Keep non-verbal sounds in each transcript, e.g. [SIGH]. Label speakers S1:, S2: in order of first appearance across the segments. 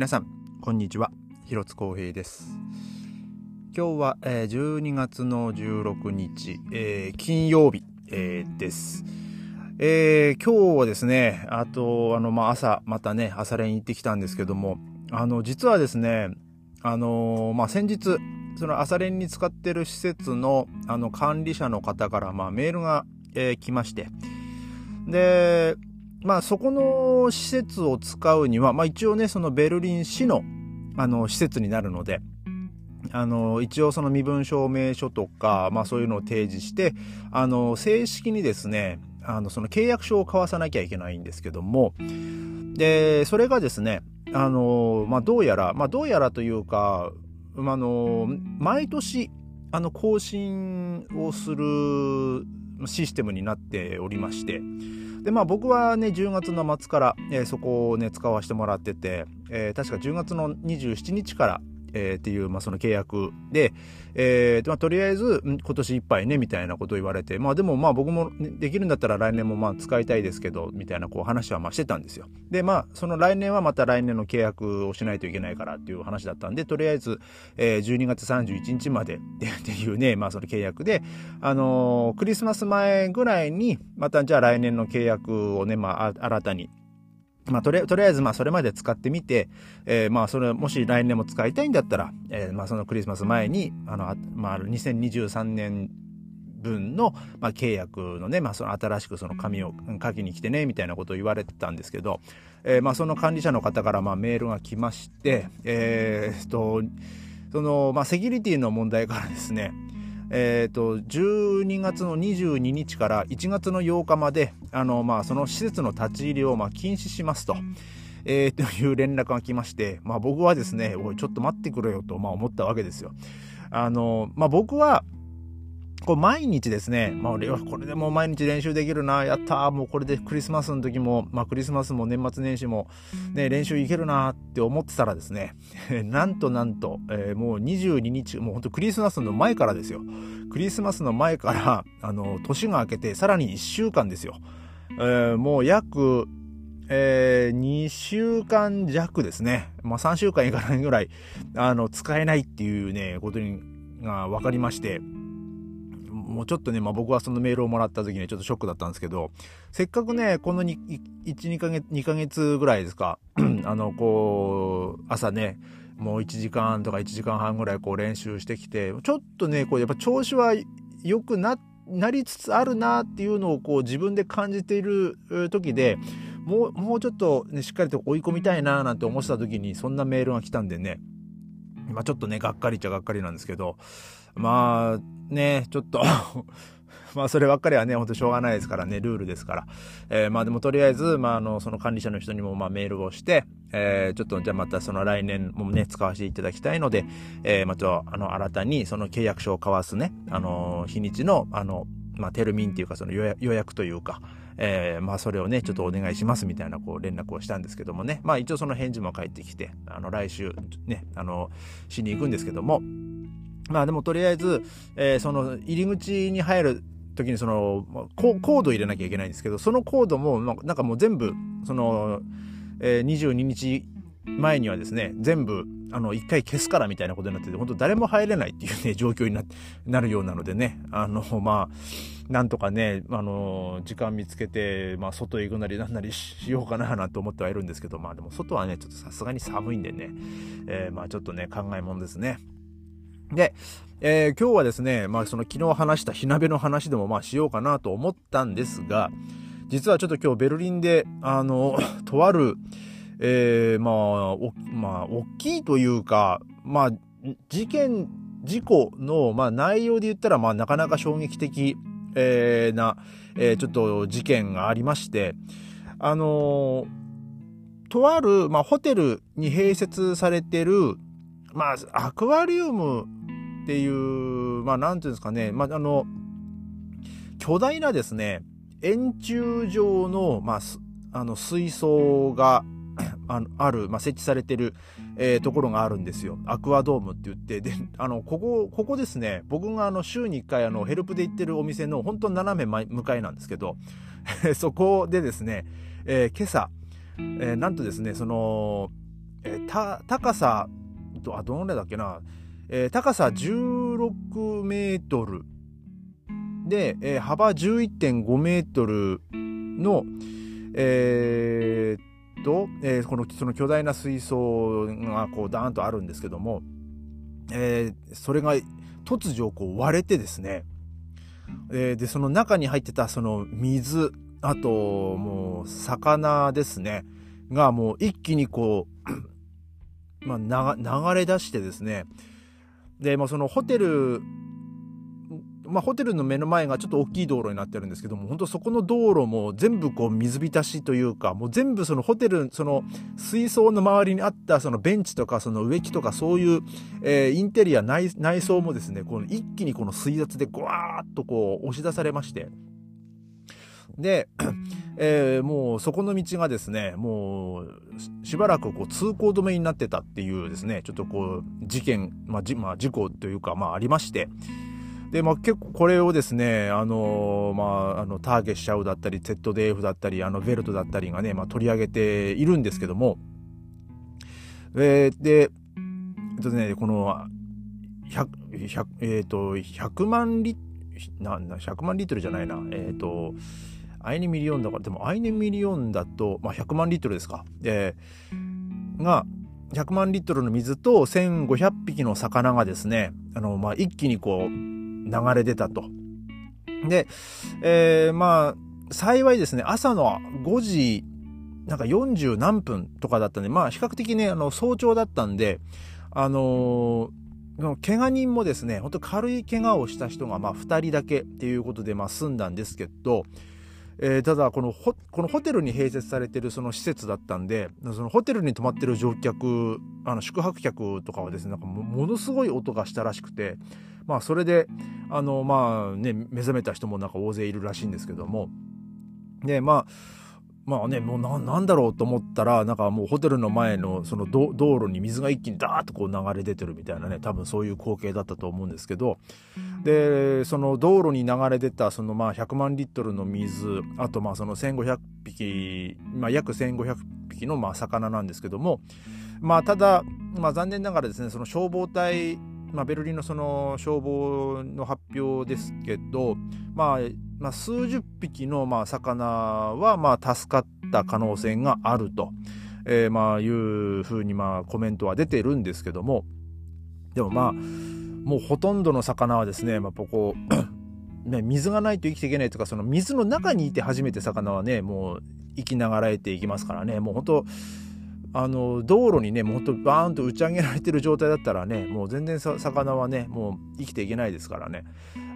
S1: 皆さんこんにちは。広津光平です。今日は、えー、12月の16日、えー、金曜日、えー、です。えー、今日はですねあとあの、まあ、朝またね朝練行ってきたんですけどもあの実はですねあのまあ、先日その朝練に使ってる施設のあの管理者の方から、まあ、メールが、えー、来まして。でまあそこの施設を使うには、まあ一応ね、そのベルリン市のあの施設になるので、あの、一応その身分証明書とか、まあそういうのを提示して、あの、正式にですね、あの、その契約書を交わさなきゃいけないんですけども、で、それがですね、あの、まあどうやら、まあどうやらというか、あの、毎年、あの、更新をするシステムになっておりまして、でまあ僕はね10月の末から、えー、そこをね使わせてもらってて、えー、確か10月の27日からえー、っていう、まあ、その契約で、えーまあ、とりあえず今年いっぱいねみたいなことを言われてまあでもまあ僕もできるんだったら来年もまあ使いたいですけどみたいなこう話はまあしてたんですよ。でまあその来年はまた来年の契約をしないといけないからっていう話だったんでとりあえず、えー、12月31日まで [LAUGHS] っていうねまあその契約であのー、クリスマス前ぐらいにまたじゃあ来年の契約をねまあ新たにまあ、とりあえず、まあ、それまで使ってみて、えー、まあ、それ、もし来年も使いたいんだったら、えー、まあ、そのクリスマス前に、あの、まあ、2023年分の、まあ、契約のね、まあ、その新しくその紙を書きに来てね、みたいなことを言われてたんですけど、えー、まあ、その管理者の方から、まあ、メールが来まして、えー、と、その、まあ、セキュリティの問題からですね、えーと、12月の22日から1月の8日まであの、まあ、その施設の立ち入りをまあ禁止しますと。えー、[LAUGHS] という連絡が来まして、まあ、僕はですね、おい、ちょっと待ってくれよと、まあ、思ったわけですよ。あの、まあ、僕は、こう毎日ですね、まあ、俺はこれでもう毎日練習できるな、やったー、もうこれでクリスマスの時も、まあ、クリスマスも年末年始も、ね、練習いけるなって思ってたらですね、[LAUGHS] なんとなんと、えー、もう22日、もう本当クリスマスの前からですよ。クリスマスの前から、あの、年が明けて、さらに1週間ですよ。えー、もう約、えー、2週間弱ですね。まあ、3週間いかないぐらい、あの、使えないっていうね、ことに、が分かりまして、もうちょっとね、まあ、僕はそのメールをもらった時にちょっとショックだったんですけど、せっかくね、この1、2ヶ月、2ヶ月ぐらいですか、[CLEARS THROAT] あの、こう、朝ね、もう1時間とか1時間半ぐらいこう練習してきて、ちょっとね、こうやっぱ調子は良くな、なりつつあるなっていうのをこう自分で感じている時で、もう、もうちょっとね、しっかりと追い込みたいななんて思ってた時にそんなメールが来たんでね、まあちょっとね、がっかりっちゃがっかりなんですけど、まあ、ね、ちょっと [LAUGHS] まあそればっかりはね、ほんとしょうがないですからね、ルールですから。えー、まあでもとりあえず、まああの、その管理者の人にもまあメールをして、えー、ちょっとじゃあまたその来年もね、使わせていただきたいので、えー、また、あの、新たにその契約書を交わすね、あの、日にちの、あの、まあ、テルミンっていうか、その予約というか、えー、まあ、それをね、ちょっとお願いしますみたいな、こう、連絡をしたんですけどもね、まあ、一応その返事も返ってきて、あの、来週、ね、あの、しに行くんですけども、まあでもとりあえず、えー、その入り口に入る時にそのコード入れなきゃいけないんですけどそのコードもまなんかもう全部その、えー、22日前にはですね全部あの一回消すからみたいなことになってて本当誰も入れないっていうね状況にななるようなのでねあのまあなんとかねあの時間見つけて、まあ、外へ行くなりなんなりしようかななんて思ってはいるんですけどまあでも外はねちょっとさすがに寒いんでね、えー、まあちょっとね考えもんですね。で、えー、今日はですね、まあその昨日話した火鍋の話でもまあしようかなと思ったんですが、実はちょっと今日ベルリンで、あの、[LAUGHS] とある、えー、まあ、お、まあ、大きいというか、まあ、事件、事故の、まあ内容で言ったら、まあなかなか衝撃的、えー、な、えー、ちょっと事件がありまして、あのとある、まあホテルに併設されてる、まあ、アクアリウムっていう、まあ、なんていうんですかね、まあ、あの、巨大なですね、円柱状の、まあ、あの、水槽がある、まあ、設置されてる、えー、ところがあるんですよ。アクアドームって言って、で、あの、ここ、ここですね、僕があの、週に1回あの、ヘルプで行ってるお店の、本当斜め向かいなんですけど、[LAUGHS] そこでですね、えー、今朝、えー、なんとですね、その、えー、た高さどあどのぐらいだっけな、えー、高さ16メートル。で、えー、幅11.5メートルの、えー、と、えー、このその巨大な水槽がこうダーンとあるんですけども、えー、それが突如こう割れてですね、えー、でその中に入ってたその水あともう魚ですねがもう一気にこうまあ、流れ出してですねで、まあ、そのホテルまあ、ホテルの目の前がちょっと大きい道路になってるんですけども、本当そこの道路も全部こう水浸しというか、もう全部そのホテル、その水槽の周りにあったそのベンチとかその植木とかそういう、えー、インテリア内、内装もですね、この一気にこの水圧でぐわーっとこう押し出されまして、で、えー、もうそこの道がですね、もうしばらくこう通行止めになってたっていうですね、ちょっとこう事件、まあ、じまあ、事故というか、まあありまして、で、まあ、結構これをですね、あのまあ、あの、ターゲッシャウだったり、ZDF だったり、あの、ベルトだったりがね、まあ、取り上げているんですけども、えー、で、えっとね、この、100、100えっ、ー、と、100万リな、100万リットルじゃないな、えっ、ー、と、1 million だから、でも1 million だと、まあ、100万リットルですか。えー、が、100万リットルの水と1500匹の魚がですね、あの、まあ、一気にこう、流れ出たと。で、えー、まあ、幸いですね、朝の5時、なんか40何分とかだったんで、まあ比較的ね、あの、早朝だったんで、あのー、怪我人もですね、本当軽い怪我をした人がまあ2人だけっていうことでまあ済んだんですけど、えー、ただこのホこのホテルに併設されてるその施設だったんでそのホテルに泊まってる乗客あの宿泊客とかはですねなんかものすごい音がしたらしくてまあそれであのまあね目覚めた人もなんか大勢いるらしいんですけども。でまあまあね、もうななんだろうと思ったら、なんかもうホテルの前のその道路に水が一気にダーッとこう流れ出てるみたいなね、多分そういう光景だったと思うんですけど、で、その道路に流れ出たそのまあ100万リットルの水、あとまあその1500匹、まあ約1500匹のまあ魚なんですけども、まあただ、まあ残念ながらですね、その消防隊まあ、ベルリンのその消防の発表ですけど、まあ、まあ、数十匹のまあ魚はまあ助かった可能性があると、えー、まあいうふうにまあコメントは出てるんですけどもでもまあもうほとんどの魚はですね、まあ、ここね、水がないと生きていけないとかその水の中にいて初めて魚はねもう生きながらえていきますからねもう本当あの道路にねもっとバーンと打ち上げられてる状態だったらねもう全然魚はねもう生きていけないですからね。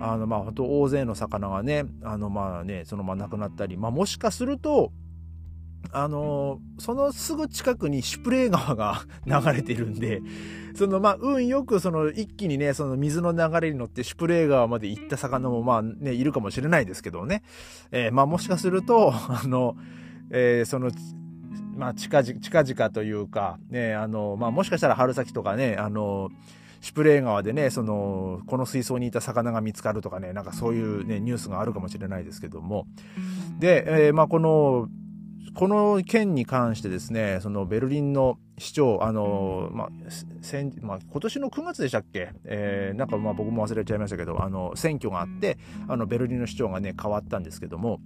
S1: あのまあ本当大勢の魚がねあのまあねそのまま亡くなったり、まあ、もしかするとあのそのすぐ近くにシュプレー川が [LAUGHS] 流れてるんでそのまあ運よくその一気にねその水の流れに乗ってシュプレー川まで行った魚もまあねいるかもしれないですけどね、えー、まあもしかするとあの、えー、そのまあ、近々、近々というか、ね、あの、まあ、もしかしたら春先とかね、あの、シュプレー川でね、その、この水槽にいた魚が見つかるとかね、なんかそういうね、ニュースがあるかもしれないですけども。で、えー、まあ、この、この件に関してですね、そのベルリンの市長、あの、まあ、先まあ、今年の9月でしたっけ、えー、なんかまあ僕も忘れちゃいましたけど、あの、選挙があって、あの、ベルリンの市長がね、変わったんですけども、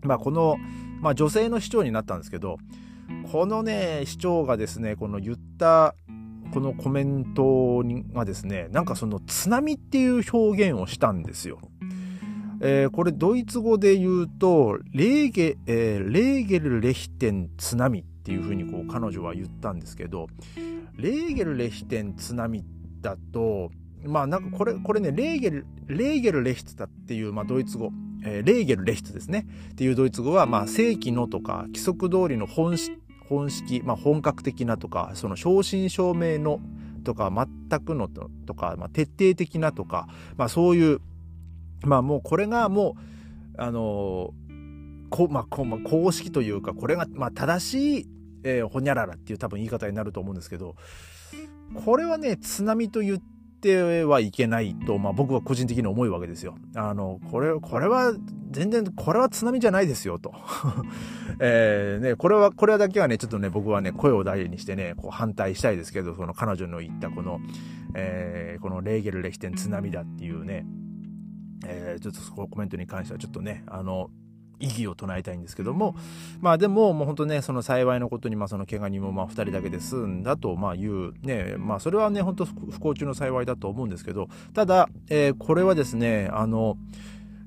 S1: まあ、この、まあ、女性の市長になったんですけど、このね、市長がですね、この言ったこのコメントがですね、なんかその津波っていう表現をしたんですよ。えー、これドイツ語で言うと、レーゲ、えー、レーゲルレヒテン津波っていうふうにこう彼女は言ったんですけど、レーゲルレヒテン津波だと、まあなんかこれ、これね、レーゲル、レーゲルレヒツだっていう、まあドイツ語、えー、レーゲルレヒツですね。っていうドイツ語は、まあ正規のとか規則通りの本質本式、まあ、本格的なとか、その正真正銘のとか、全くのとか、まあ、徹底的なとか、まあ、そういう、まあ、もうこれがもう、あのこまあこまあ、公式というか、これが、まあ、正しい、えー、ほにゃららっていう多分言い方になると思うんですけど、これはね、津波と言ってってはいけないと、まあ僕は個人的に思うわけですよ。あの、これ、これは、全然、これは津波じゃないですよ、と。[LAUGHS] えー、ね、これは、これだけはね、ちょっとね、僕はね、声を大にしてね、こう反対したいですけど、その彼女の言ったこの、えー、このレーゲル歴典津波だっていうね、えー、ちょっとそこコメントに関してはちょっとね、あの、意義を唱えたいんですけども、まあでも、もう本当ね、その幸いのことに、まあその怪我人もまあ2人だけで済んだと、まあいう、ね、まあそれはね、本当不幸中の幸いだと思うんですけど、ただ、えー、これはですね、あの、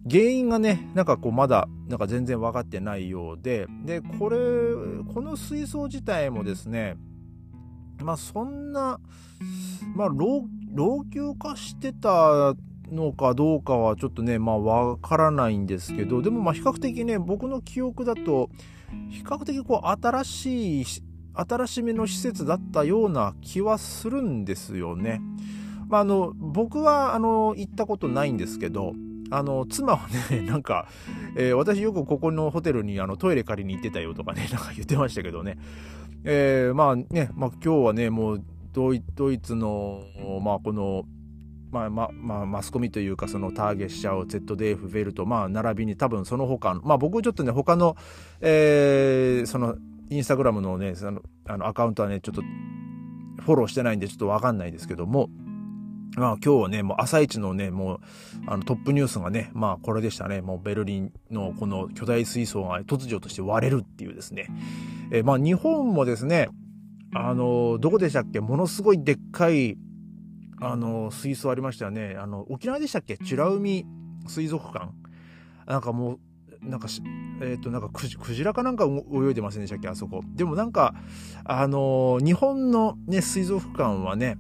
S1: 原因がね、なんかこうまだ、なんか全然分かってないようで、で、これ、この水槽自体もですね、まあそんな、まあ老、老朽化してたのかどうかはちょっとね、まあわからないんですけど、でもまあ比較的ね、僕の記憶だと、比較的こう新しい、新しめの施設だったような気はするんですよね。まあ、あの、僕はあの、行ったことないんですけど、あの、妻はね、[LAUGHS] なんか、えー、私よくここのホテルにあのトイレ借りに行ってたよとかね、[LAUGHS] なんか言ってましたけどね。えー、まあね、まあ今日はね、もうドイツの、まあこの、まあまあ、マスコミというかそのターゲッシャー ZDF ベルトまあ並びに多分その他のまあ僕ちょっとね他の、えー、そのインスタグラムのねそのあのアカウントはねちょっとフォローしてないんでちょっとわかんないですけどもまあ今日はね、もう朝一のね、もうあのトップニュースがね、まあこれでしたね。もうベルリンのこの巨大水槽が突如として割れるっていうですね。えー、まあ日本もですね、あの、どこでしたっけ？ものすごいでっかいあの、水槽ありましたよね。あの、沖縄でしたっけ？美ら海水族館なんかもう、なんかえっ、ー、と、なんかクジクジラかなんか泳いでませんでしたっけ？あそこ。でもなんか、あの日本のね、水族館はね、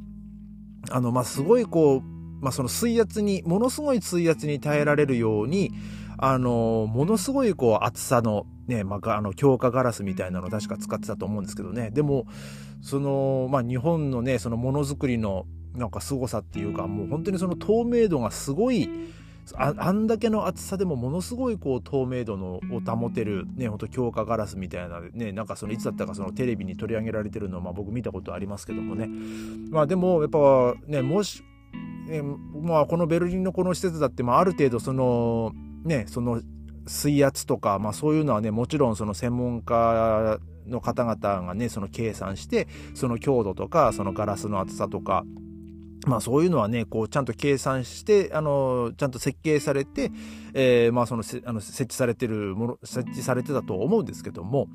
S1: あの、まあ、すごいこう、まあ、その水圧に、ものすごい水圧に耐えられるように、あの、ものすごいこう厚さのね、まあ、あの強化ガラスみたいなのを確か使ってたと思うんですけどね。でも、その、まあ、日本のね、そのものづくりのなんか凄さっていうかもう本当にその透明度がすごいああんだけの厚さでもものすごいこう透明度のを保てるねほんと強化ガラスみたいなねなんかそのいつだったかそのテレビに取り上げられてるのをまあ僕見たことありますけどもね。まあでもやっぱねもし、ね、まあこのベルリンのこの施設だってまあある程度そのねその水圧とかまあそういうのはねもちろんその専門家の方々がねその計算してその強度とかそのガラスの厚さとかまあそういうのはね、こうちゃんと計算して、あの、ちゃんと設計されて、えー、まあそのあの設置されてるもの、設置されてたと思うんですけども、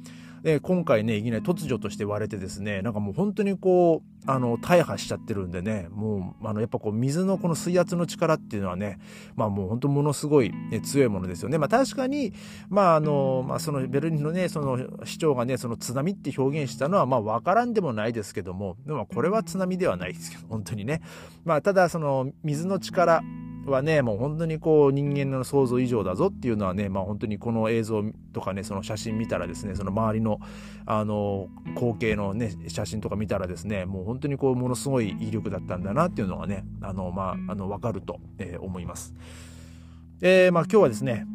S1: えー、今回ね、いきなり突如として割れてですね、なんかもう本当にこう、あの、大破しちゃってるんでね、もう、あの、やっぱこう、水のこの水圧の力っていうのはね、まあもう本当ものすごい、ね、強いものですよね。まあ確かに、まああの、まあそのベルリンのね、その市長がね、その津波って表現したのは、まあわからんでもないですけども、でもこれは津波ではないですけど、本当にね。まあただその水の力、はね、もう本当にこう人間の想像以上だぞっていうのはね、まあ本当にこの映像とかね、その写真見たらですね、その周りのあの光景のね、写真とか見たらですね、もう本当にこうものすごい威力だったんだなっていうのがね、あの、まあ、あの、わかると、えー、思います。えー、まあ今日はですね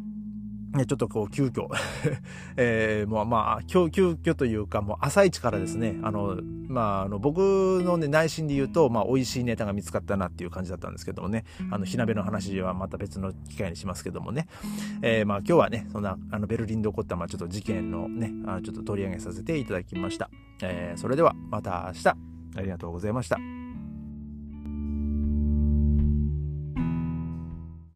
S1: ね、ちょっとこう急遽。[LAUGHS] えー、もうまあ急急遽というかもう朝一からですねあのまああの僕のね内心で言うとまあ美味しいネタが見つかったなっていう感じだったんですけどもねあの火鍋の話はまた別の機会にしますけどもね、えー、まあ今日はねそんなあのベルリンで起こったまあちょっと事件のねあのちょっと取り上げさせていただきました、えー、それではまた明日。ありがとうございました。